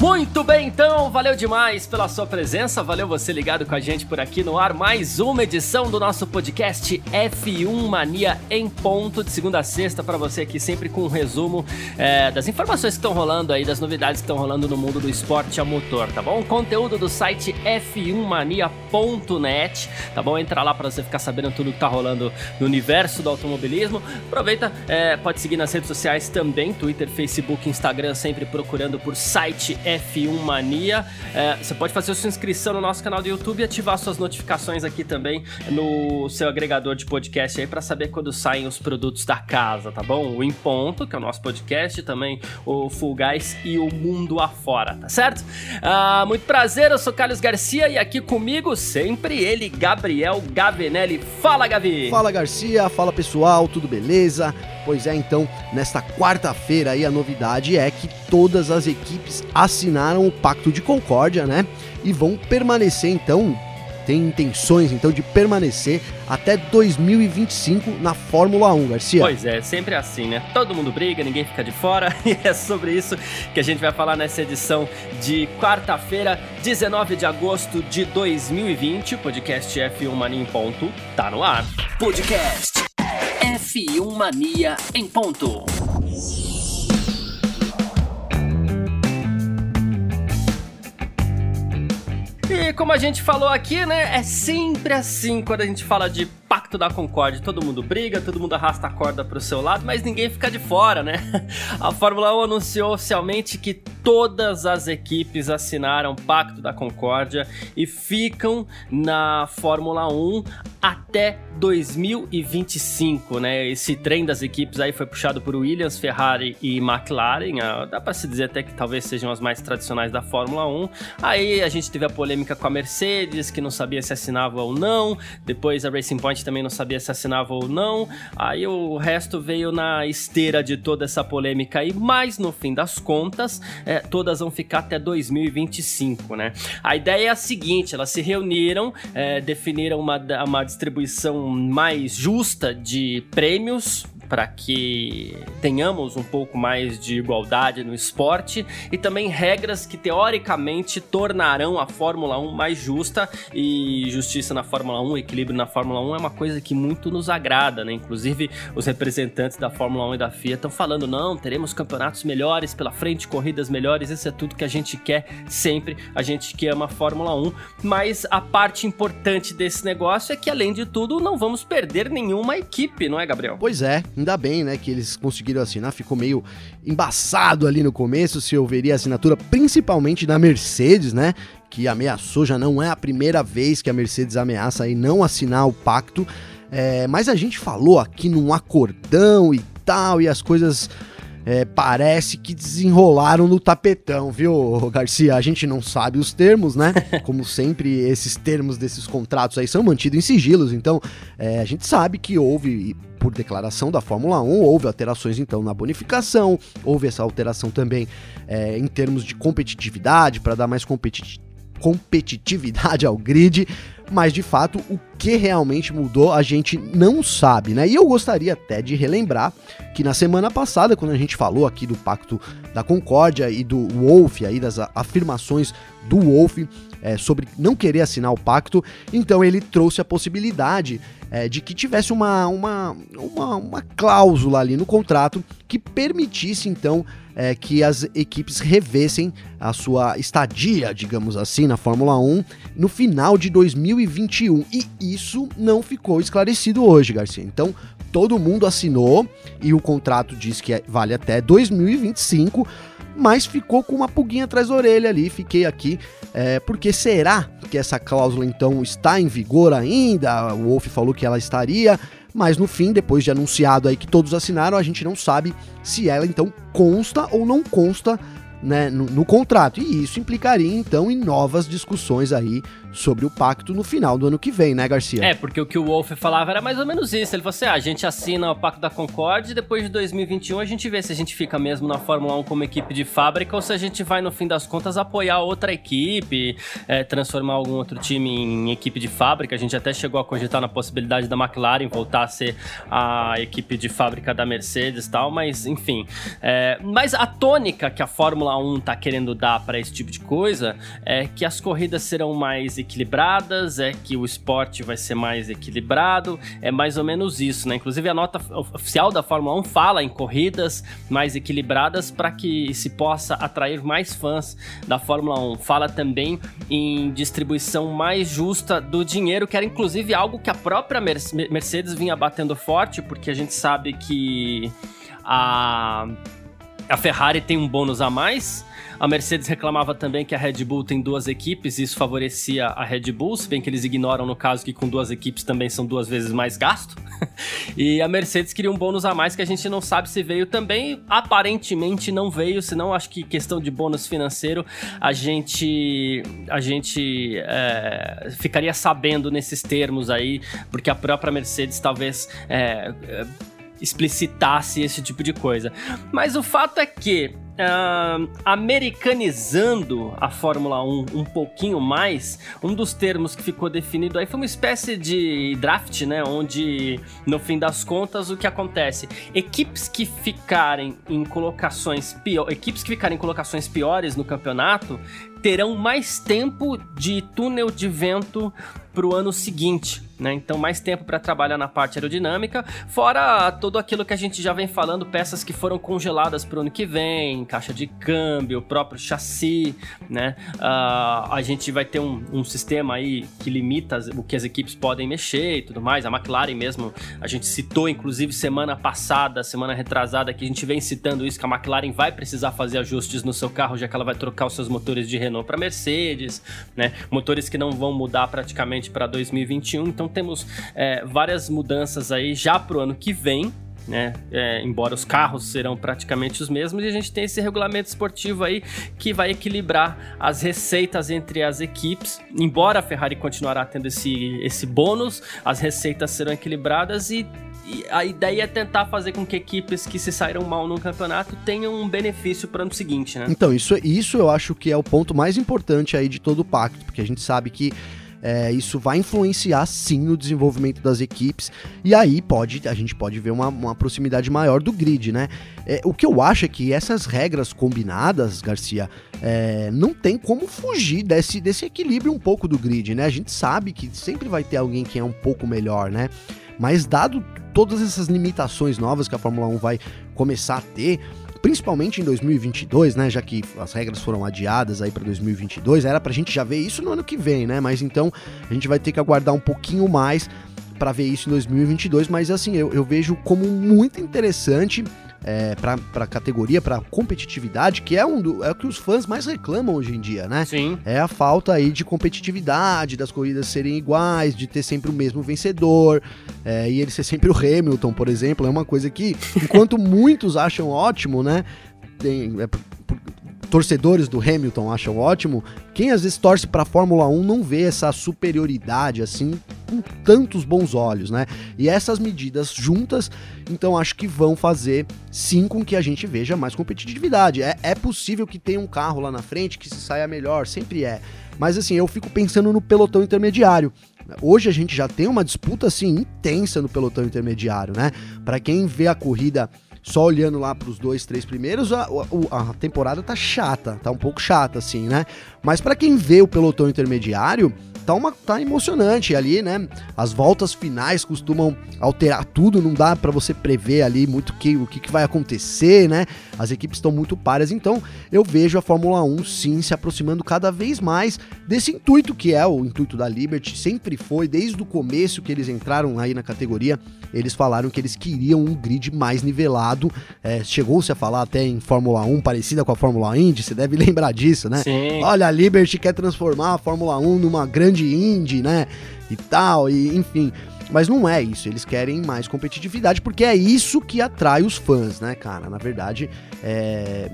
Muito bem, então, valeu demais pela sua presença, valeu você ligado com a gente por aqui no ar. Mais uma edição do nosso podcast F1 Mania em ponto, de segunda a sexta, para você aqui, sempre com um resumo é, das informações que estão rolando aí, das novidades que estão rolando no mundo do esporte a motor, tá bom? Conteúdo do site f1mania.net, tá bom? Entra lá para você ficar sabendo tudo que tá rolando no universo do automobilismo. Aproveita, é, pode seguir nas redes sociais também, Twitter, Facebook, Instagram, sempre procurando por site F1 Mania. É, você pode fazer sua inscrição no nosso canal do YouTube e ativar suas notificações aqui também no seu agregador de podcast aí para saber quando saem os produtos da casa, tá bom? O Em Ponto, que é o nosso podcast, também o Full Guys e o Mundo Afora, tá certo? Ah, muito prazer, eu sou Carlos Garcia e aqui comigo sempre ele, Gabriel Gavinelli. Fala, Gavi! Fala, Garcia, fala pessoal, tudo beleza? Pois é, então, nesta quarta-feira aí a novidade é que todas as equipes assinaram o Pacto de Concórdia, né? E vão permanecer então, tem intenções então de permanecer até 2025 na Fórmula 1, Garcia. Pois é, sempre assim, né? Todo mundo briga, ninguém fica de fora, e é sobre isso que a gente vai falar nessa edição de quarta-feira, 19 de agosto de 2020. O podcast F1 Mania em ponto tá no ar. Podcast F1 Mania em ponto. E como a gente falou aqui, né? É sempre assim quando a gente fala de Pacto da Concórdia. Todo mundo briga, todo mundo arrasta a corda pro seu lado, mas ninguém fica de fora, né? A Fórmula 1 anunciou oficialmente que todas as equipes assinaram Pacto da Concórdia e ficam na Fórmula 1 até 2025, né? Esse trem das equipes aí foi puxado por Williams, Ferrari e McLaren. Ah, dá para se dizer até que talvez sejam as mais tradicionais da Fórmula 1. Aí a gente teve a polêmica com a Mercedes, que não sabia se assinava ou não. Depois a Racing Point também não sabia se assinava ou não. Aí o resto veio na esteira de toda essa polêmica aí, mas no fim das contas, é, todas vão ficar até 2025, né? A ideia é a seguinte: elas se reuniram, é, definiram uma, uma distribuição mais justa de prêmios para que tenhamos um pouco mais de igualdade no esporte. E também regras que teoricamente tornarão a Fórmula 1 mais justa. E justiça na Fórmula 1, equilíbrio na Fórmula 1 é uma coisa que muito nos agrada, né? Inclusive os representantes da Fórmula 1 e da FIA estão falando não, teremos campeonatos melhores pela frente, corridas melhores, isso é tudo que a gente quer sempre, a gente que ama a Fórmula 1, mas a parte importante desse negócio é que além de tudo não vamos perder nenhuma equipe, não é, Gabriel? Pois é, Ainda bem, né, que eles conseguiram assinar. Ficou meio embaçado ali no começo se houveria assinatura, principalmente da Mercedes, né? Que ameaçou, já não é a primeira vez que a Mercedes ameaça aí não assinar o pacto. É, mas a gente falou aqui num acordão e tal, e as coisas é, parece que desenrolaram no tapetão, viu, Garcia? A gente não sabe os termos, né? Como sempre, esses termos desses contratos aí são mantidos em sigilos, então é, a gente sabe que houve por declaração da Fórmula 1, houve alterações então na bonificação, houve essa alteração também é, em termos de competitividade, para dar mais competi competitividade ao grid, mas de fato o que realmente mudou a gente não sabe, né? E eu gostaria até de relembrar que na semana passada, quando a gente falou aqui do Pacto da Concórdia e do Wolf, aí das afirmações do Wolf é, sobre não querer assinar o pacto, então ele trouxe a possibilidade é, de que tivesse uma, uma, uma, uma, cláusula ali no contrato que permitisse então é, que as equipes revessem a sua estadia, digamos assim, na Fórmula 1 no final de 2021. E isso não ficou esclarecido hoje, Garcia. Então, todo mundo assinou e o contrato diz que é, vale até 2025, mas ficou com uma pulguinha atrás da orelha ali. Fiquei aqui, é, porque será que essa cláusula então está em vigor ainda? O Wolf falou que ela estaria. Mas no fim, depois de anunciado aí que todos assinaram, a gente não sabe se ela então consta ou não consta né, no, no, contrato. E isso implicaria então em novas discussões aí sobre o pacto no final do ano que vem, né, Garcia? É, porque o que o Wolf falava era mais ou menos isso. Ele falou assim: ah, a gente assina o Pacto da Concorde e depois de 2021 a gente vê se a gente fica mesmo na Fórmula 1 como equipe de fábrica ou se a gente vai, no fim das contas, apoiar outra equipe, é, transformar algum outro time em equipe de fábrica. A gente até chegou a cogitar na possibilidade da McLaren voltar a ser a equipe de fábrica da Mercedes e tal, mas enfim. É, mas a tônica que a Fórmula 1 tá querendo dar para esse tipo de coisa é que as corridas serão mais equilibradas, é que o esporte vai ser mais equilibrado, é mais ou menos isso, né? Inclusive a nota oficial da Fórmula 1 fala em corridas mais equilibradas para que se possa atrair mais fãs da Fórmula 1. Fala também em distribuição mais justa do dinheiro, que era inclusive algo que a própria Mercedes vinha batendo forte, porque a gente sabe que a a Ferrari tem um bônus a mais. A Mercedes reclamava também que a Red Bull tem duas equipes e isso favorecia a Red Bull, se bem que eles ignoram no caso que com duas equipes também são duas vezes mais gasto. e a Mercedes queria um bônus a mais que a gente não sabe se veio também. Aparentemente não veio, senão acho que questão de bônus financeiro a gente a gente é, ficaria sabendo nesses termos aí, porque a própria Mercedes talvez é, explicitasse esse tipo de coisa. Mas o fato é que Uh, americanizando a Fórmula 1 um pouquinho mais, um dos termos que ficou definido aí foi uma espécie de draft, né? Onde, no fim das contas, o que acontece? Equipes que ficarem em colocações pior, equipes que ficarem em colocações piores no campeonato terão mais tempo de túnel de vento para o ano seguinte, né? Então mais tempo para trabalhar na parte aerodinâmica, fora tudo aquilo que a gente já vem falando, peças que foram congeladas para o ano que vem, caixa de câmbio, o próprio chassi, né? Uh, a gente vai ter um, um, sistema aí que limita o que as equipes podem mexer e tudo mais. A McLaren mesmo, a gente citou inclusive semana passada, semana retrasada, que a gente vem citando isso que a McLaren vai precisar fazer ajustes no seu carro, já que ela vai trocar os seus motores de Renault para Mercedes, né? Motores que não vão mudar praticamente para 2021. Então temos é, várias mudanças aí já para o ano que vem. Né? É, embora os carros serão praticamente os mesmos, e a gente tem esse regulamento esportivo aí que vai equilibrar as receitas entre as equipes. Embora a Ferrari continuará tendo esse, esse bônus, as receitas serão equilibradas e a ideia é tentar fazer com que equipes que se saíram mal no campeonato tenham um benefício para o ano seguinte, né? Então, isso, isso eu acho que é o ponto mais importante aí de todo o pacto, porque a gente sabe que é, isso vai influenciar sim no desenvolvimento das equipes e aí pode a gente pode ver uma, uma proximidade maior do grid, né? É, o que eu acho é que essas regras combinadas, Garcia, é, não tem como fugir desse, desse equilíbrio um pouco do grid, né? A gente sabe que sempre vai ter alguém que é um pouco melhor, né? Mas dado todas essas limitações novas que a Fórmula 1 vai começar a ter, principalmente em 2022, né, já que as regras foram adiadas aí para 2022, era pra gente já ver isso no ano que vem, né? Mas então a gente vai ter que aguardar um pouquinho mais para ver isso em 2022, mas assim, eu, eu vejo como muito interessante é, para a categoria, para competitividade, que é, um do, é o que os fãs mais reclamam hoje em dia, né? Sim. É a falta aí de competitividade, das corridas serem iguais, de ter sempre o mesmo vencedor, é, e ele ser sempre o Hamilton, por exemplo, é uma coisa que, enquanto muitos acham ótimo, né? Tem, é, torcedores do Hamilton acham ótimo, quem às vezes torce para a Fórmula 1 não vê essa superioridade assim com tantos bons olhos, né? E essas medidas juntas, então acho que vão fazer sim com que a gente veja mais competitividade. É, é possível que tenha um carro lá na frente que se saia melhor, sempre é. Mas assim, eu fico pensando no pelotão intermediário. Hoje a gente já tem uma disputa assim intensa no pelotão intermediário, né? Para quem vê a corrida só olhando lá para os dois, três primeiros, a, a, a, temporada tá chata, tá um pouco chata, assim, né? Mas para quem vê o pelotão intermediário, tá, uma, tá emocionante ali, né? As voltas finais costumam alterar tudo, não dá para você prever ali muito que, o que, que vai acontecer, né? As equipes estão muito pares, então eu vejo a Fórmula 1 sim se aproximando cada vez mais desse intuito que é o intuito da Liberty, sempre foi, desde o começo que eles entraram aí na categoria, eles falaram que eles queriam um grid mais nivelado. É, Chegou-se a falar até em Fórmula 1, parecida com a Fórmula Indy, você deve lembrar disso, né? Sim. Olha, a Liberty quer transformar a Fórmula 1 numa grande Indy, né? E tal, e enfim. Mas não é isso, eles querem mais competitividade, porque é isso que atrai os fãs, né, cara? Na verdade, é...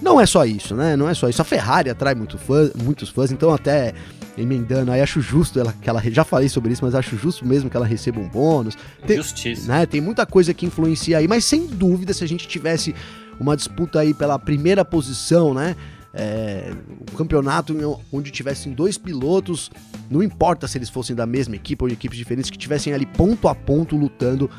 não é só isso, né? Não é só isso. A Ferrari atrai muito fã, muitos fãs, então até emendando, aí acho justo ela, que ela, já falei sobre isso, mas acho justo mesmo que ela receba um bônus. Tem, Justiça. Né, tem muita coisa que influencia aí, mas sem dúvida, se a gente tivesse uma disputa aí pela primeira posição, né? É, um campeonato onde tivessem dois pilotos, não importa se eles fossem da mesma equipe ou de equipes diferentes, que tivessem ali ponto a ponto lutando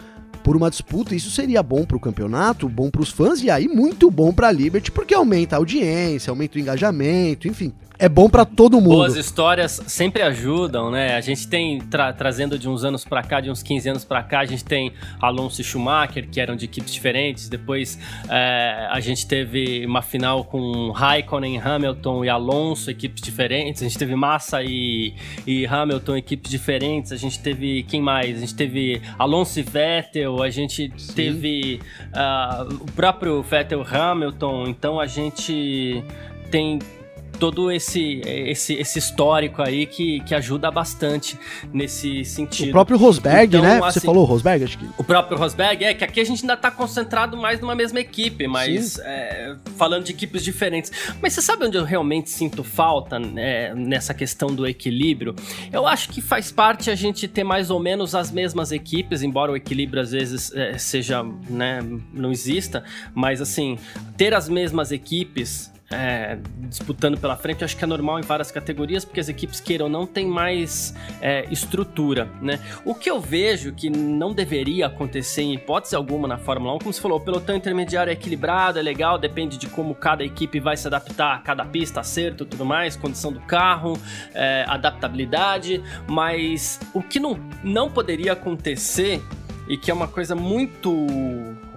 por uma disputa, isso seria bom para o campeonato, bom para os fãs e aí muito bom para a Liberty, porque aumenta a audiência, aumenta o engajamento, enfim, é bom para todo mundo. Boas histórias sempre ajudam, né? A gente tem, tra trazendo de uns anos para cá, de uns 15 anos para cá, a gente tem Alonso e Schumacher, que eram de equipes diferentes. Depois é, a gente teve uma final com Raikkonen, Hamilton e Alonso, equipes diferentes. A gente teve Massa e, e Hamilton, equipes diferentes. A gente teve, quem mais? A gente teve Alonso e Vettel, a gente Sim. teve uh, o próprio Vettel Hamilton. Então a gente tem todo esse, esse, esse histórico aí que, que ajuda bastante nesse sentido. O próprio Rosberg, então, né? Assim, Você falou Rosberg, acho que. O próprio Rosberg, é que aqui a gente ainda tá concentrado mais numa mesma equipe, mas é, falando de equipes diferentes. Mas você sabe onde eu realmente sinto falta né, nessa questão do equilíbrio? Eu acho que faz parte a gente ter mais ou menos as mesmas equipes, embora o equilíbrio às vezes é, seja, né, não exista, mas assim, ter as mesmas equipes é, disputando pela frente, acho que é normal em várias categorias, porque as equipes queiram não tem mais é, estrutura, né? O que eu vejo que não deveria acontecer em hipótese alguma na Fórmula 1, como você falou, o pelotão intermediário é equilibrado, é legal, depende de como cada equipe vai se adaptar a cada pista, acerto tudo mais, condição do carro, é, adaptabilidade, mas o que não, não poderia acontecer e que é uma coisa muito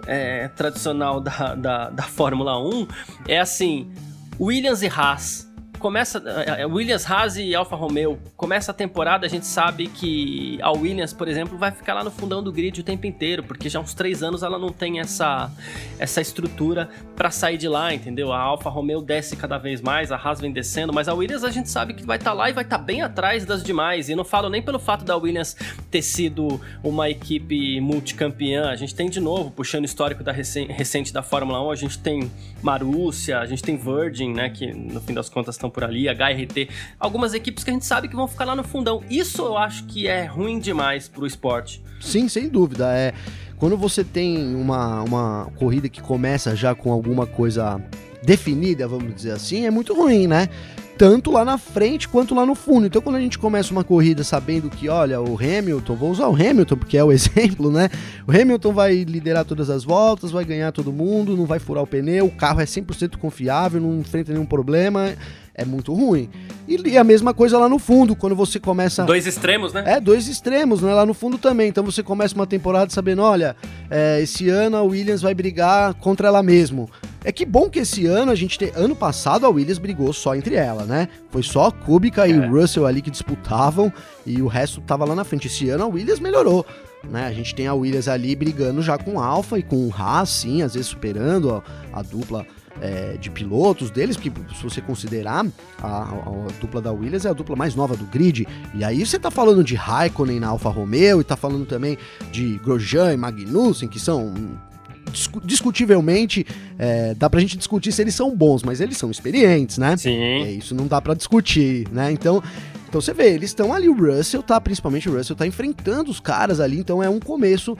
é, tradicional da, da, da Fórmula 1 é assim: Williams e Haas começa. É, é, Williams, Haas e Alfa Romeo. Começa a temporada, a gente sabe que a Williams, por exemplo, vai ficar lá no fundão do grid o tempo inteiro, porque já há uns três anos ela não tem essa, essa estrutura para sair de lá, entendeu? A Alfa Romeo desce cada vez mais, a Haas vem descendo, mas a Williams a gente sabe que vai estar tá lá e vai estar tá bem atrás das demais. E não falo nem pelo fato da Williams ter sido uma equipe multicampeã. A gente tem de novo, puxando o histórico da recente da Fórmula 1, a gente tem Marúcia, a gente tem Virgin, né? Que no fim das contas estão por ali, HRT, algumas equipes que a gente sabe que vão ficar lá no fundão. Isso eu acho que é ruim demais pro esporte. Sim, sem dúvida. É quando você tem uma, uma corrida que começa já com alguma coisa definida, vamos dizer assim, é muito ruim, né? tanto lá na frente quanto lá no fundo. Então, quando a gente começa uma corrida sabendo que, olha, o Hamilton, vou usar o Hamilton porque é o exemplo, né? O Hamilton vai liderar todas as voltas, vai ganhar todo mundo, não vai furar o pneu, o carro é 100% confiável, não enfrenta nenhum problema é muito ruim. E, e, a mesma coisa lá no fundo, quando você começa. Dois extremos, né? É, dois extremos, né? Lá no fundo também. Então você começa uma temporada sabendo: olha, é, esse ano a Williams vai brigar contra ela mesmo. É que bom que esse ano a gente tem. Ano passado a Williams brigou só entre ela, né? Foi só Kubica é. e Russell ali que disputavam e o resto tava lá na frente. Esse ano a Williams melhorou. Né, a gente tem a Williams ali brigando já com Alfa e com o Haas, sim, às vezes superando a, a dupla é, de pilotos deles, porque se você considerar a, a, a, dupla da Williams é a dupla mais nova do grid, e aí você tá falando de Raikkonen na Alfa Romeo, e tá falando também de Grosjean e Magnussen, que são discutivelmente, é, dá pra gente discutir se eles são bons, mas eles são experientes, né? Sim. É, isso não dá pra discutir, né? Então, então você vê, eles estão ali, o Russell tá, principalmente o Russell tá enfrentando os caras ali, então é um começo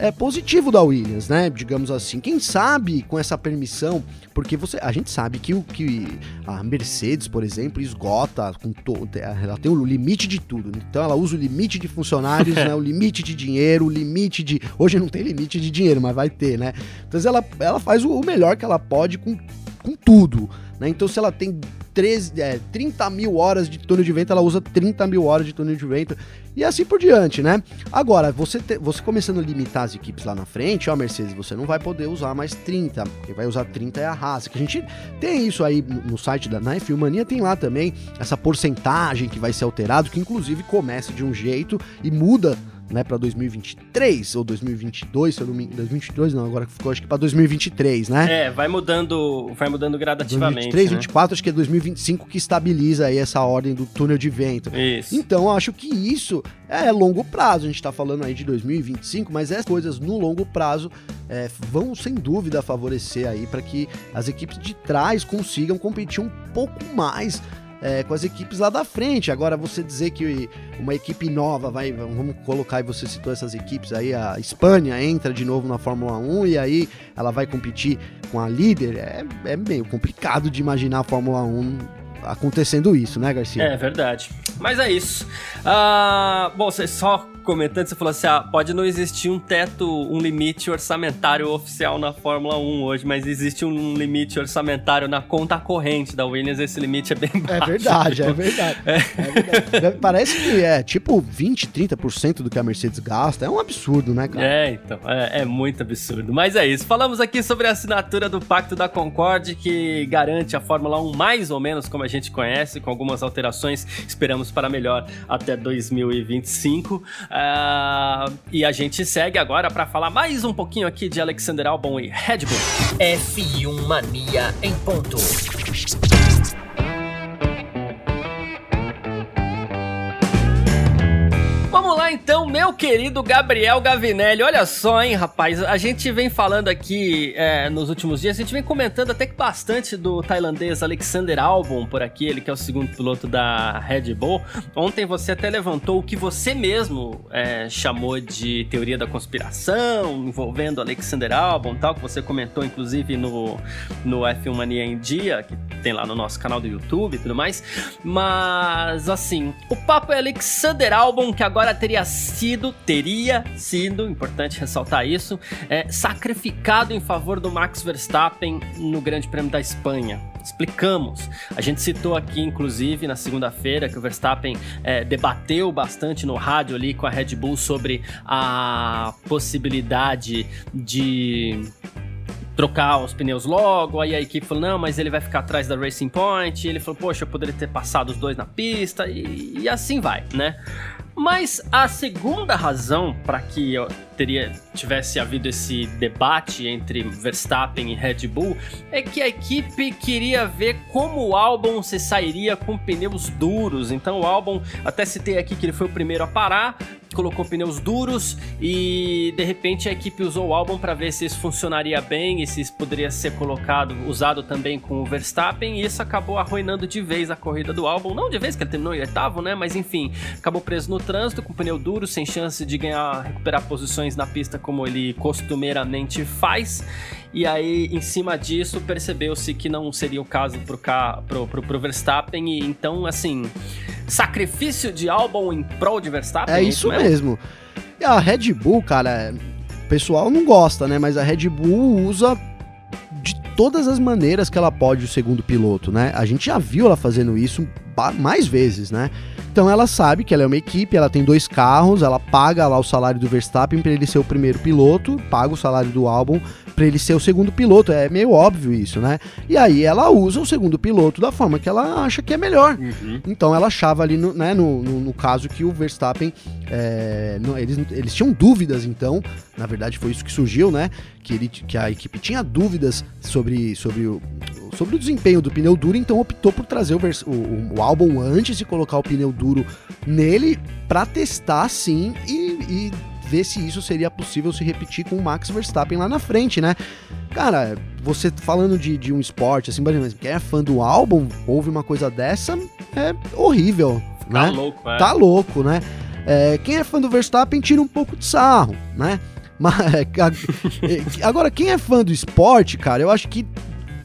é, positivo da Williams, né? Digamos assim. Quem sabe com essa permissão, porque você, a gente sabe que o que a Mercedes, por exemplo, esgota com todo, ela tem o limite de tudo. Então ela usa o limite de funcionários, né? O limite de dinheiro, o limite de, hoje não tem limite de dinheiro, mas vai ter, né? Então ela, ela faz o melhor que ela pode com, com tudo, né? Então se ela tem 13, é, 30 mil horas de túnel de vento, ela usa 30 mil horas de túnel de vento e assim por diante, né? Agora, você, te, você começando a limitar as equipes lá na frente, ó, Mercedes, você não vai poder usar mais 30, quem vai usar 30 é a Haas, que a gente tem isso aí no site da na F1 Mania, tem lá também essa porcentagem que vai ser alterado, que inclusive começa de um jeito e muda né, para 2023 ou 2022, se eu não me 2022 não, agora ficou acho que para 2023, né? É, vai mudando, vai mudando gradativamente. 2023, né? 2024, acho que é 2025 que estabiliza aí essa ordem do túnel de vento. Isso. Então, acho que isso é longo prazo. A gente está falando aí de 2025, mas essas coisas no longo prazo é, vão sem dúvida favorecer aí para que as equipes de trás consigam competir um pouco mais é, com as equipes lá da frente. Agora, você dizer que uma equipe nova vai, vamos colocar, e você citou essas equipes aí, a Espanha entra de novo na Fórmula 1 e aí ela vai competir com a líder, é, é meio complicado de imaginar a Fórmula 1 acontecendo isso, né, Garcia? É verdade. Mas é isso. Uh, bom, você só comentando, você falou assim: ah, pode não existir um teto, um limite orçamentário oficial na Fórmula 1 hoje, mas existe um limite orçamentário na conta corrente da Williams, esse limite é bem é baixo. É verdade, é verdade. É. é verdade. Parece que é tipo 20, 30% do que a Mercedes gasta. É um absurdo, né, cara? É, então. É, é muito absurdo. Mas é isso. Falamos aqui sobre a assinatura do Pacto da Concorde, que garante a Fórmula 1 mais ou menos como a gente conhece, com algumas alterações, esperamos para melhor até 2025. Uh, e a gente segue agora para falar mais um pouquinho aqui de Alexander Albon e Red Bull. F1 Mania em ponto. Então, meu querido Gabriel Gavinelli. Olha só, hein, rapaz. A gente vem falando aqui é, nos últimos dias, a gente vem comentando até que bastante do tailandês Alexander Albon por aqui, ele que é o segundo piloto da Red Bull. Ontem você até levantou o que você mesmo é, chamou de teoria da conspiração, envolvendo Alexander Albon tal, que você comentou inclusive no, no F1 Mania em Dia, que tem lá no nosso canal do YouTube e tudo mais. Mas, assim, o papo é Alexander Albon, que agora teria sido, teria sido, importante ressaltar isso, é, sacrificado em favor do Max Verstappen no Grande Prêmio da Espanha. Explicamos. A gente citou aqui, inclusive, na segunda-feira, que o Verstappen é, debateu bastante no rádio ali com a Red Bull sobre a possibilidade de trocar os pneus logo, aí a equipe falou, não, mas ele vai ficar atrás da Racing Point, e ele falou, poxa, eu poderia ter passado os dois na pista, e, e assim vai, né? Mas a segunda razão para que eu teria tivesse havido esse debate entre Verstappen e Red Bull é que a equipe queria ver como o álbum se sairia com pneus duros. Então o álbum, até citei aqui que ele foi o primeiro a parar, colocou pneus duros e de repente a equipe usou o álbum para ver se isso funcionaria bem e se isso poderia ser colocado, usado também com o Verstappen. E isso acabou arruinando de vez a corrida do álbum, não de vez que ele terminou em oitavo, né, mas enfim, acabou preso no trânsito com pneu duro, sem chance de ganhar, recuperar posições na pista como ele costumeiramente faz. E aí, em cima disso, percebeu-se que não seria o caso pro, pro, pro, pro Verstappen. E então, assim, sacrifício de álbum em prol de Verstappen? É, é isso mesmo? mesmo. E a Red Bull, cara, o pessoal não gosta, né? Mas a Red Bull usa de todas as maneiras que ela pode o segundo piloto, né? A gente já viu ela fazendo isso mais vezes, né? Então ela sabe que ela é uma equipe, ela tem dois carros, ela paga lá o salário do Verstappen para ele ser o primeiro piloto, paga o salário do álbum para ele ser o segundo piloto. É meio óbvio isso, né? E aí ela usa o segundo piloto da forma que ela acha que é melhor. Uhum. Então ela achava ali, no, né, no, no, no caso que o Verstappen, é, no, eles, eles tinham dúvidas, então, na verdade foi isso que surgiu, né? Que, ele, que a equipe tinha dúvidas sobre, sobre o, sobre o desempenho do pneu duro, então optou por trazer o, o, o álbum antes de colocar o pneu duro nele para testar sim e, e ver se isso seria possível se repetir com o Max Verstappen lá na frente, né? Cara, você falando de, de um esporte, assim, quem é fã do álbum, ouve uma coisa dessa, é horrível, tá né? louco, é. Tá louco, né? É, quem é fã do Verstappen tira um pouco de sarro, né? Mas, é, agora, quem é fã do esporte, cara, eu acho que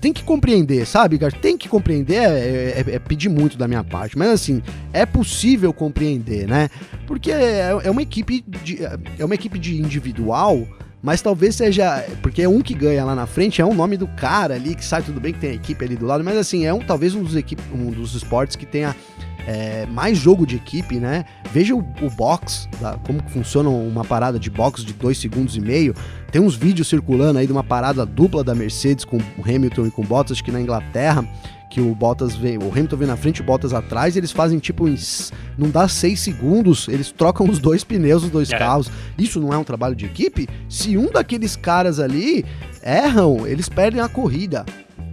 tem que compreender, sabe, cara? Tem que compreender, é, é, é, pedir muito da minha parte, mas assim, é possível compreender, né? Porque é, é uma equipe de, é uma equipe de individual, mas talvez seja. Porque é um que ganha lá na frente, é um nome do cara ali, que sai tudo bem que tem a equipe ali do lado, mas assim, é um, talvez um dos, equipe, um dos esportes que tenha é, mais jogo de equipe, né? Veja o, o box, tá? como funciona uma parada de box de 2 segundos e meio. Tem uns vídeos circulando aí de uma parada dupla da Mercedes com o Hamilton e com o Bottas, acho que na Inglaterra, que o Bottas vem, o Hamilton vem na frente, o Bottas atrás, e eles fazem tipo em, não dá 6 segundos, eles trocam os dois pneus dos dois é. carros. Isso não é um trabalho de equipe? Se um daqueles caras ali erram, eles perdem a corrida.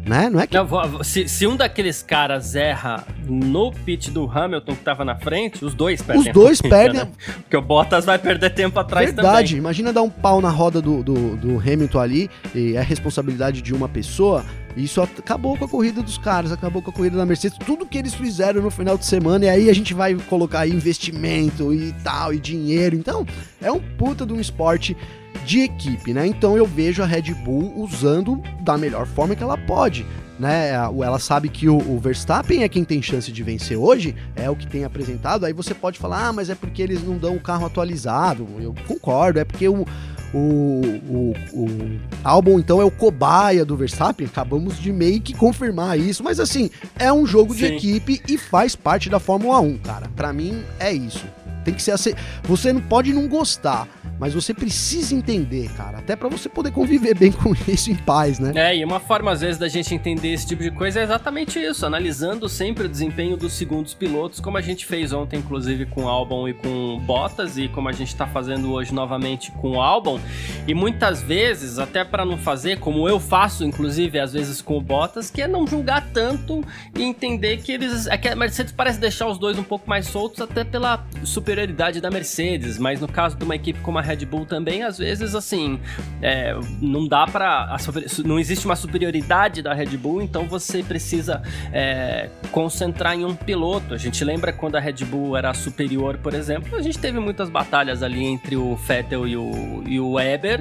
Né? Não é que. Não, se, se, um daqueles caras erra no pit do Hamilton que tava na frente, os dois perdem. Os dois perdem. Né? Porque o Bottas vai perder tempo atrás Verdade. também. Verdade. Imagina dar um pau na roda do, do, do Hamilton ali, e é responsabilidade de uma pessoa. Isso acabou com a corrida dos caras, acabou com a corrida da Mercedes, tudo que eles fizeram no final de semana, e aí a gente vai colocar aí investimento e tal, e dinheiro. Então, é um puta de um esporte de equipe, né? Então eu vejo a Red Bull usando da melhor forma que ela pode. Né, ela sabe que o, o, Verstappen é quem tem chance de vencer hoje, é o que tem apresentado. Aí você pode falar, ah, mas é porque eles não dão o carro atualizado. Eu concordo, é porque o, o, o, o álbum então é o cobaia do Verstappen. Acabamos de meio que confirmar isso, mas assim, é um jogo Sim. de equipe e faz parte da Fórmula 1, cara. Para mim é isso. Tem que ser assim. Você não pode não gostar mas você precisa entender, cara, até para você poder conviver bem com isso em paz, né? É, e uma forma às vezes da gente entender esse tipo de coisa é exatamente isso, analisando sempre o desempenho dos segundos pilotos, como a gente fez ontem, inclusive com o Albon e com Bottas, e como a gente tá fazendo hoje novamente com o Albon. E muitas vezes, até para não fazer, como eu faço, inclusive, às vezes com o Bottas, que é não julgar tanto e entender que eles. É que a Mercedes parece deixar os dois um pouco mais soltos, até pela superioridade da Mercedes, mas no caso de uma equipe como a Red Bull também, às vezes, assim, é, não dá para Não existe uma superioridade da Red Bull, então você precisa é, concentrar em um piloto. A gente lembra quando a Red Bull era superior, por exemplo, a gente teve muitas batalhas ali entre o Vettel e o, e o Weber,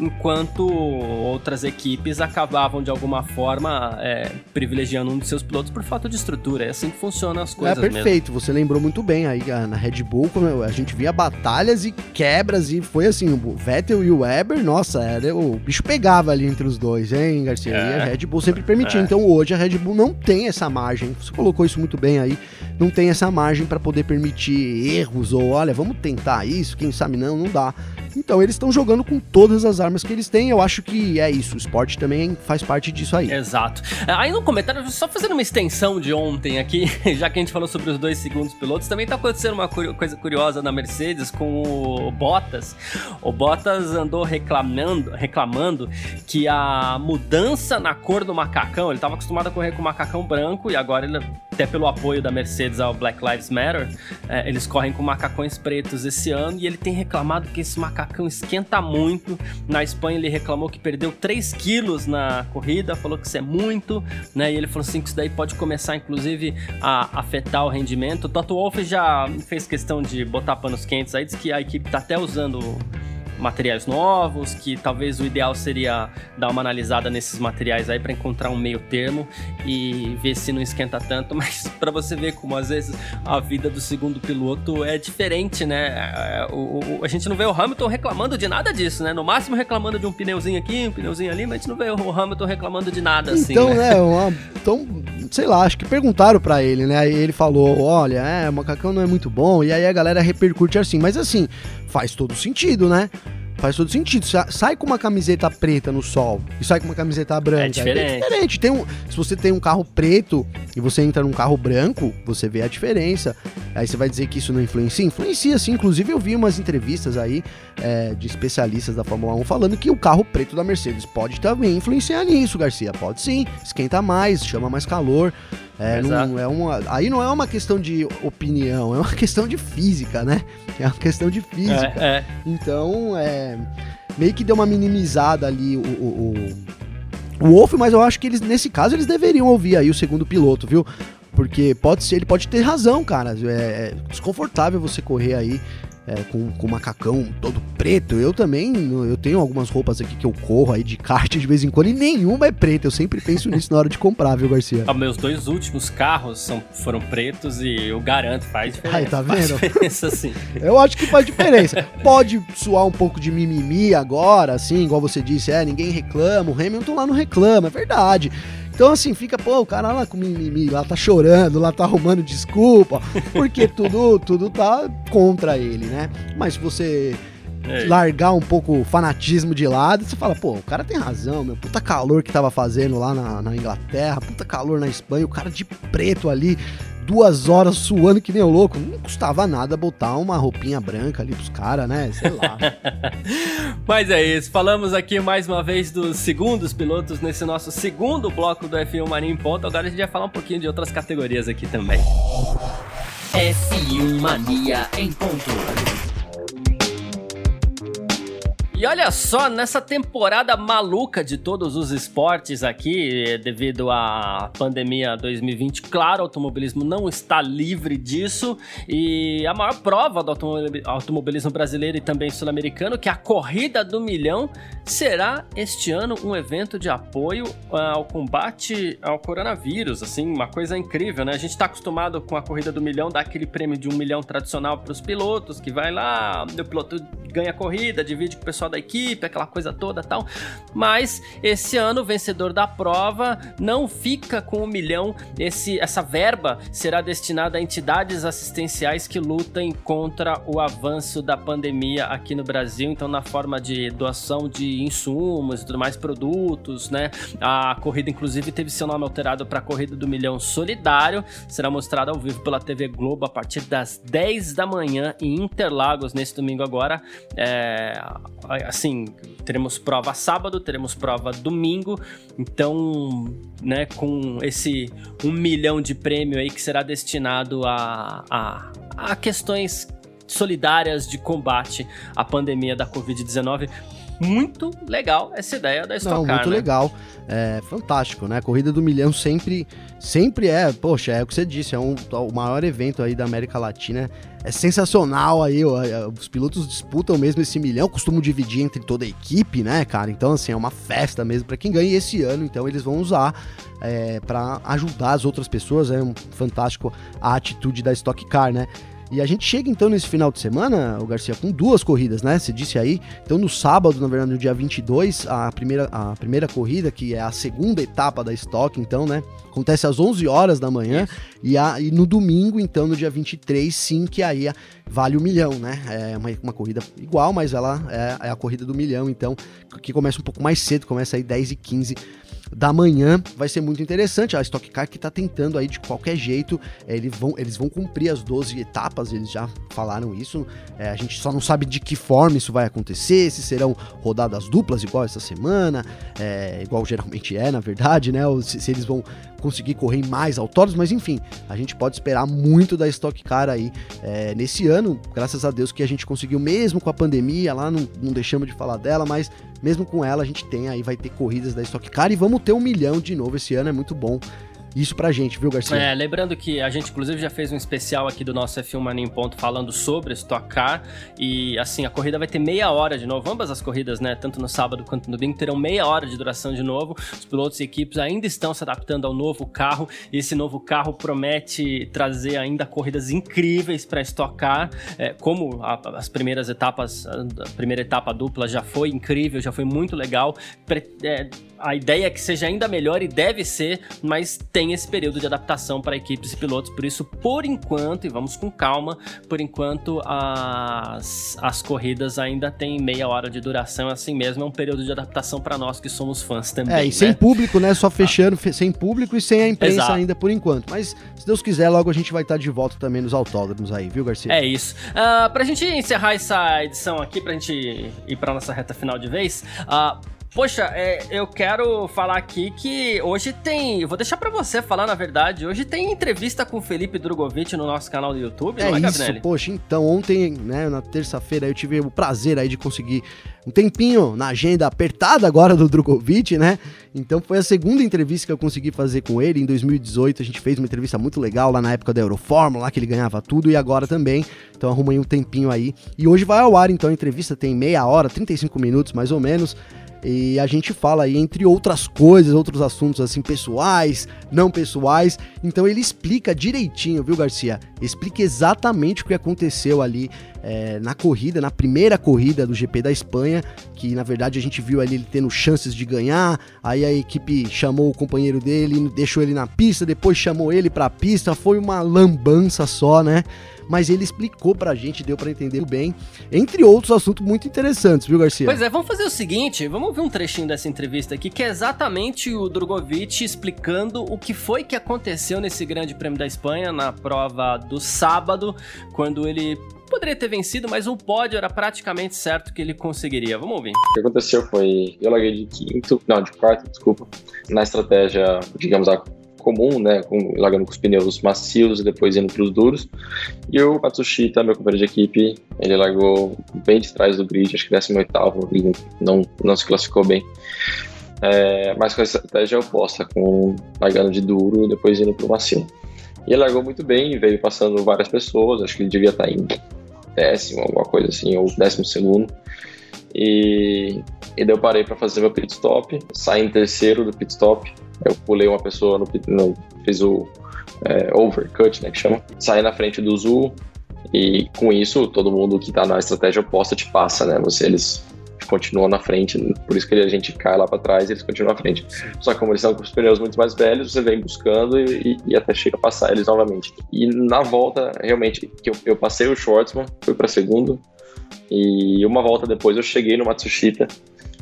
enquanto outras equipes acabavam de alguma forma é, privilegiando um de seus pilotos por falta de estrutura. É assim que funcionam as coisas. É perfeito, mesmo. você lembrou muito bem aí na Red Bull, a gente via batalhas e quebras e foi assim, o Vettel e o Weber, nossa, era, o bicho pegava ali entre os dois, hein, Garcia? É. E a Red Bull sempre permitia. É. Então hoje a Red Bull não tem essa margem. Você colocou isso muito bem aí. Não tem essa margem para poder permitir erros ou, olha, vamos tentar isso, quem sabe não, não dá. Então eles estão jogando com todas as armas que eles têm. Eu acho que é isso. O esporte também faz parte disso aí. Exato. Aí no comentário, só fazendo uma extensão de ontem aqui, já que a gente falou sobre os dois segundos pilotos, também tá acontecendo uma coisa curiosa na Mercedes com o Bottas. O Bottas andou reclamando, reclamando que a mudança na cor do macacão, ele estava acostumado a correr com macacão branco e agora ele, até pelo apoio da Mercedes ao Black Lives Matter, é, eles correm com macacões pretos esse ano e ele tem reclamado que esse macacão esquenta muito. Na Espanha ele reclamou que perdeu 3 quilos na corrida, falou que isso é muito, né? E ele falou assim que isso daí pode começar, inclusive, a afetar o rendimento. O Toto Wolff já fez questão de botar panos quentes aí, diz que a equipe tá até usando materiais novos, que talvez o ideal seria dar uma analisada nesses materiais aí para encontrar um meio termo e ver se não esquenta tanto, mas para você ver como às vezes a vida do segundo piloto é diferente, né? É, o, o, a gente não vê o Hamilton reclamando de nada disso, né? No máximo reclamando de um pneuzinho aqui, um pneuzinho ali, mas a gente não vê o Hamilton reclamando de nada assim. Então, né? né uma, então, sei lá, acho que perguntaram para ele, né? Aí ele falou: olha, é, o macacão não é muito bom, e aí a galera repercute assim, mas assim, faz todo sentido, né? Faz todo sentido. Sai com uma camiseta preta no sol e sai com uma camiseta branca. É diferente. É diferente. Tem um, se você tem um carro preto e você entra num carro branco, você vê a diferença. Aí você vai dizer que isso não influencia? Influencia sim. Inclusive eu vi umas entrevistas aí é, de especialistas da Fórmula 1 falando que o carro preto da Mercedes pode também influenciar nisso, Garcia. Pode sim. Esquenta mais, chama mais calor. É, não, é uma, aí não é uma questão de opinião, é uma questão de física, né? É uma questão de física. É, é. Então, é, meio que deu uma minimizada ali o, o, o, o Wolf, mas eu acho que eles, nesse caso, eles deveriam ouvir aí o segundo piloto, viu? Porque pode ser, ele pode ter razão, cara. É, é desconfortável você correr aí é, com, com macacão todo preto. Eu também, eu tenho algumas roupas aqui que eu corro aí de kart de vez em quando e nenhuma é preta. Eu sempre penso nisso na hora de comprar, viu, Garcia? Ah, meus dois últimos carros são, foram pretos e eu garanto, faz diferença. Aí, tá vendo? Faz diferença, sim. Eu acho que faz diferença. Pode suar um pouco de mimimi agora, assim, igual você disse, é, ninguém reclama, o Hamilton lá não reclama, é verdade. Então, assim, fica, pô, o cara lá com mimimi, lá tá chorando, lá tá arrumando desculpa, porque tudo, tudo tá contra ele, né? Mas se você é. largar um pouco o fanatismo de lado, você fala, pô, o cara tem razão, meu, puta calor que tava fazendo lá na, na Inglaterra, puta calor na Espanha, o cara de preto ali, duas horas suando que nem o louco. Não custava nada botar uma roupinha branca ali pros caras, né? Sei lá. Mas é isso. Falamos aqui mais uma vez dos segundos pilotos nesse nosso segundo bloco do F1 Mania em Ponto. Agora a gente vai falar um pouquinho de outras categorias aqui também. F1 Mania em Ponto. E olha só, nessa temporada maluca de todos os esportes aqui, devido à pandemia 2020, claro, o automobilismo não está livre disso. E a maior prova do automobilismo brasileiro e também sul-americano, que é a Corrida do Milhão, será este ano um evento de apoio ah, ao combate ao coronavírus. Assim, uma coisa incrível, né? A gente está acostumado com a Corrida do Milhão, dar aquele prêmio de um milhão tradicional para os pilotos, que vai lá, o piloto ganha a corrida, divide com o pessoal da equipe, aquela coisa toda tal. Mas esse ano o vencedor da prova não fica com um milhão. Esse, essa verba será destinada a entidades assistenciais que lutem contra o avanço da pandemia aqui no Brasil. Então, na forma de doação de insumos e tudo mais, produtos, né? A corrida, inclusive, teve seu nome alterado para Corrida do Milhão Solidário. Será mostrada ao vivo pela TV Globo a partir das 10 da manhã em Interlagos, nesse domingo agora. É, assim, teremos prova sábado, teremos prova domingo, então, né, com esse um milhão de prêmio aí que será destinado a, a, a questões solidárias de combate à pandemia da Covid-19 muito legal essa ideia da Stock Não, Car, muito né? legal. É fantástico, né? A corrida do milhão sempre, sempre é, poxa, é o que você disse, é um, o maior evento aí da América Latina. É sensacional aí, os pilotos disputam mesmo esse milhão, costumam dividir entre toda a equipe, né, cara? Então, assim, é uma festa mesmo para quem ganha esse ano, então eles vão usar é, para ajudar as outras pessoas. É um fantástico a atitude da Stock Car, né? E a gente chega então nesse final de semana, o Garcia, com duas corridas, né? Você disse aí. Então no sábado, na verdade, no dia 22, a primeira, a primeira corrida, que é a segunda etapa da Stock, então, né? Acontece às 11 horas da manhã. E, a, e no domingo, então, no dia 23, sim, que aí vale o milhão, né? É uma, uma corrida igual, mas ela é, é, a corrida do milhão, então, que começa um pouco mais cedo, começa aí 10 e 15 da manhã. Vai ser muito interessante. A Stock Car que está tentando aí de qualquer jeito, é, eles, vão, eles vão cumprir as 12 etapas, eles já falaram isso. É, a gente só não sabe de que forma isso vai acontecer, se serão rodadas duplas igual essa semana, é, igual geralmente é, na verdade, né? Ou se, se eles vão conseguir correr mais autódromos, mas enfim, a gente pode esperar muito da Stock Car aí é, nesse ano, graças a Deus que a gente conseguiu, mesmo com a pandemia lá, não, não deixamos de falar dela, mas mesmo com ela a gente tem aí, vai ter corridas da Stock Car e vamos ter um milhão de novo esse ano, é muito bom isso pra gente, viu, Garcia? É, lembrando que a gente, inclusive, já fez um especial aqui do nosso F1 Mania em Ponto falando sobre Stock Car. E, assim, a corrida vai ter meia hora de novo. Ambas as corridas, né, tanto no sábado quanto no domingo, terão meia hora de duração de novo. Os pilotos e equipes ainda estão se adaptando ao novo carro. E esse novo carro promete trazer ainda corridas incríveis para Stock Car. É, como a, as primeiras etapas, a primeira etapa dupla já foi incrível, já foi muito legal. Pre, é, a ideia é que seja ainda melhor e deve ser, mas tem esse período de adaptação para equipes e pilotos. Por isso, por enquanto, e vamos com calma, por enquanto as, as corridas ainda têm meia hora de duração, assim mesmo, é um período de adaptação para nós que somos fãs também. É, e né? sem público, né? Só fechando, ah. sem público e sem a imprensa Exato. ainda por enquanto. Mas, se Deus quiser, logo a gente vai estar de volta também nos autódromos aí, viu, Garcia? É isso. Uh, pra gente encerrar essa edição aqui, pra gente ir pra nossa reta final de vez, uh, Poxa, é, eu quero falar aqui que hoje tem. Vou deixar para você falar, na verdade. Hoje tem entrevista com o Felipe Drogovic no nosso canal do YouTube, é, é, isso, Gabriele? Poxa, então, ontem, né, na terça-feira, eu tive o prazer aí de conseguir um tempinho na agenda apertada agora do Drogovic, né? Então foi a segunda entrevista que eu consegui fazer com ele. Em 2018 a gente fez uma entrevista muito legal lá na época da Eurofórmula, lá que ele ganhava tudo, e agora também. Então arrumei um tempinho aí. E hoje vai ao ar, então a entrevista tem meia hora, 35 minutos mais ou menos. E a gente fala aí, entre outras coisas, outros assuntos assim, pessoais, não pessoais. Então ele explica direitinho, viu, Garcia? Explica exatamente o que aconteceu ali é, na corrida, na primeira corrida do GP da Espanha, que na verdade a gente viu ali ele tendo chances de ganhar, aí a equipe chamou o companheiro dele, deixou ele na pista, depois chamou ele pra pista, foi uma lambança só, né? mas ele explicou pra gente, deu para entender bem, entre outros assuntos muito interessantes, viu, Garcia? Pois é, vamos fazer o seguinte, vamos ver um trechinho dessa entrevista aqui, que é exatamente o Drogovic explicando o que foi que aconteceu nesse Grande Prêmio da Espanha, na prova do sábado, quando ele poderia ter vencido, mas o pódio era praticamente certo que ele conseguiria. Vamos ouvir. O que aconteceu foi, eu larguei de quinto, não, de quarto, desculpa, na estratégia, digamos, a comum, né, com, largando com os pneus macios e depois indo para os duros. E o Matsushita, meu companheiro de equipe, ele largou bem de trás do grid, acho que 18 ele não, não se classificou bem. É, mas com a estratégia oposta, com largando de duro e depois indo para o macio. E ele largou muito bem, veio passando várias pessoas, acho que ele devia estar em décimo, alguma coisa assim, ou décimo segundo. E, e daí eu parei para fazer meu pit stop, saí em terceiro do pit stop, eu pulei uma pessoa no, no fiz o é, overcut, né, que chama, saí na frente do Zul e com isso todo mundo que tá na estratégia oposta te passa, né, você, eles continuam na frente, por isso que a gente cai lá para trás e eles continuam na frente. Só que como eles são com os pneus muito mais velhos, você vem buscando e, e até chega a passar eles novamente. E na volta, realmente, que eu, eu passei o Schwartzman, fui para segundo, e uma volta depois eu cheguei no Matsushita,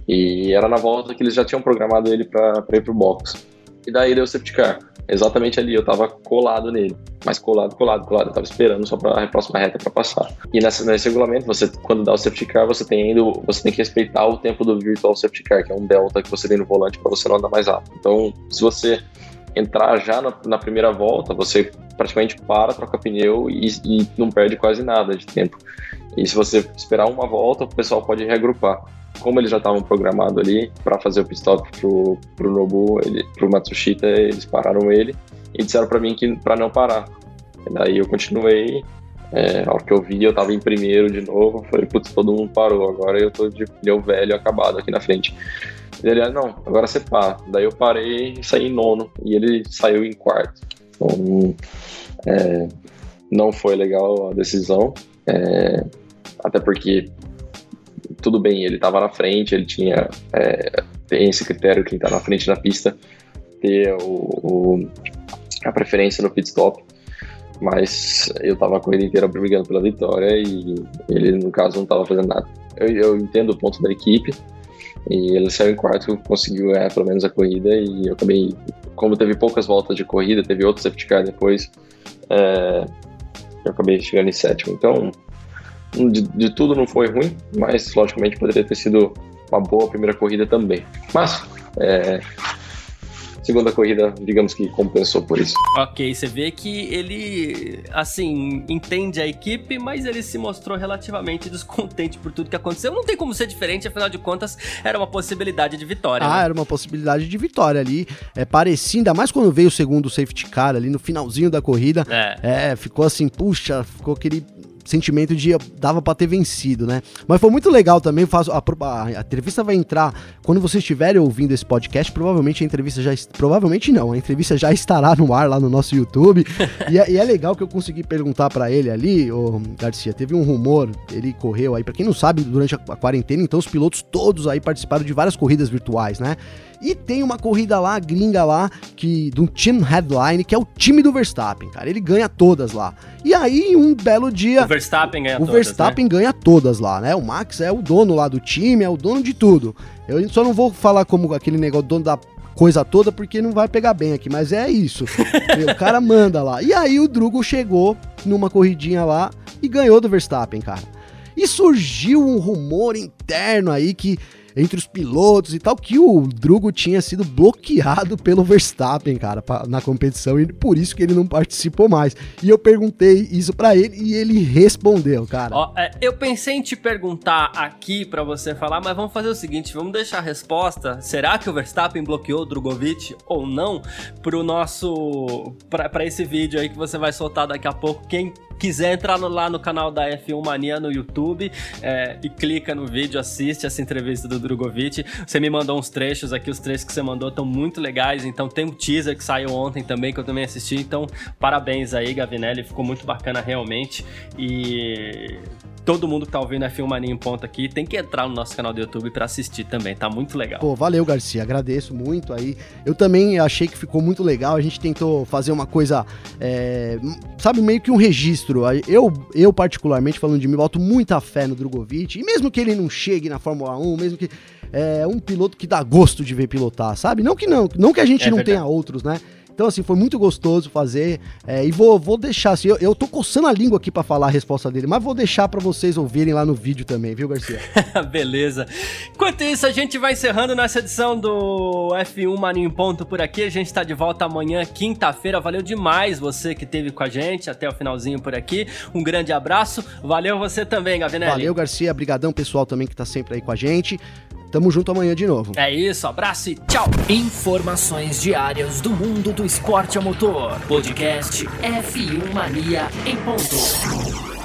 e era na volta que eles já tinham programado ele para ir pro box. E daí deu o safety car. Exatamente ali, eu tava colado nele. Mas colado, colado, colado. Eu tava esperando só para a próxima reta para passar. E nessa, nesse regulamento, você, quando dá o safety car, você tem, indo, você tem que respeitar o tempo do virtual safety car, que é um delta que você tem no volante para você não andar mais rápido. Então, se você entrar já na, na primeira volta, você praticamente para, troca pneu e, e não perde quase nada de tempo. E se você esperar uma volta, o pessoal pode reagrupar como eles já estavam programados ali para fazer o pit stop pro, pro Nobu, ele, pro Matsushita, eles pararam ele e disseram para mim que para não parar. E daí eu continuei. É, a hora que eu vi, eu tava em primeiro de novo. Falei, putz, todo mundo parou. Agora eu tô de pneu velho acabado aqui na frente. E ele, ah, não, agora você para. Daí eu parei e saí em nono. E ele saiu em quarto. Então, é, não foi legal a decisão. É, até porque tudo bem, ele estava na frente, ele tinha é, tem esse critério quem está na frente na pista ter o, o, a preferência no pit stop, mas eu estava a corrida inteira brigando pela vitória e ele no caso não estava fazendo nada. Eu, eu, entendo o ponto da equipe e ele saiu em quarto, conseguiu ganhar pelo menos a corrida e eu acabei, como teve poucas voltas de corrida, teve outro safety car depois, é, eu acabei chegando em sétimo. Então de, de, tudo não foi ruim, mas logicamente poderia ter sido uma boa primeira corrida também. Mas, é, segunda corrida, digamos que compensou por isso. Ok, você vê que ele, assim, entende a equipe, mas ele se mostrou relativamente descontente por tudo que aconteceu. Não tem como ser diferente, afinal de contas, era uma possibilidade de vitória. Ah, né? era uma possibilidade de vitória ali. É, parecia, ainda mais quando veio o segundo safety car ali no finalzinho da corrida. É, é ficou assim, puxa, ficou aquele sentimento de dava para ter vencido, né? Mas foi muito legal também, faço, a, a, a, entrevista vai entrar quando vocês estiverem ouvindo esse podcast, provavelmente a entrevista já provavelmente não, a entrevista já estará no ar lá no nosso YouTube. e, é, e, é, legal que eu consegui perguntar para ele ali, o Garcia, teve um rumor, ele correu aí, para quem não sabe, durante a, a quarentena, então os pilotos todos aí participaram de várias corridas virtuais, né? E tem uma corrida lá, gringa lá, que do Team Headline, que é o time do Verstappen, cara. Ele ganha todas lá. E aí, um belo dia. O Verstappen ganha o todas. O Verstappen né? ganha todas lá, né? O Max é o dono lá do time, é o dono de tudo. Eu só não vou falar como aquele negócio dono da coisa toda, porque não vai pegar bem aqui, mas é isso. o cara manda lá. E aí o Drugo chegou numa corridinha lá e ganhou do Verstappen, cara. E surgiu um rumor interno aí que entre os pilotos e tal, que o Drugo tinha sido bloqueado pelo Verstappen, cara, pra, na competição, e por isso que ele não participou mais. E eu perguntei isso para ele e ele respondeu, cara. Ó, é, eu pensei em te perguntar aqui para você falar, mas vamos fazer o seguinte, vamos deixar a resposta, será que o Verstappen bloqueou o Drogovic ou não, pro nosso, para esse vídeo aí que você vai soltar daqui a pouco, quem quiser entrar no, lá no canal da F1 Mania no YouTube é, e clica no vídeo, assiste essa entrevista do Drogovic. Você me mandou uns trechos aqui, os trechos que você mandou estão muito legais. Então tem um teaser que saiu ontem também, que eu também assisti. Então, parabéns aí, Gavinelli. Ficou muito bacana realmente. E todo mundo que tá ouvindo F1 Mania em ponto aqui tem que entrar no nosso canal do YouTube para assistir também, tá muito legal. Pô, valeu, Garcia, agradeço muito aí. Eu também achei que ficou muito legal, a gente tentou fazer uma coisa, é, sabe, meio que um registro. Eu, eu, particularmente, falando de mim, boto muita fé no Drogovic, e mesmo que ele não chegue na Fórmula 1, mesmo que é um piloto que dá gosto de ver pilotar, sabe? Não que não, não que a gente é não verdade. tenha outros, né? Então, assim, foi muito gostoso fazer. É, e vou, vou deixar, assim, eu, eu tô coçando a língua aqui para falar a resposta dele, mas vou deixar para vocês ouvirem lá no vídeo também, viu, Garcia? Beleza. Enquanto isso, a gente vai encerrando nossa edição do F1 Mania em Ponto por aqui. A gente tá de volta amanhã, quinta-feira. Valeu demais você que esteve com a gente até o finalzinho por aqui. Um grande abraço. Valeu você também, Gavinelli. Valeu, Garcia. Obrigadão, pessoal, também que tá sempre aí com a gente. Tamo junto amanhã de novo. É isso, abraço e tchau. Informações diárias do mundo do esporte a motor. Podcast F1 Mania em ponto.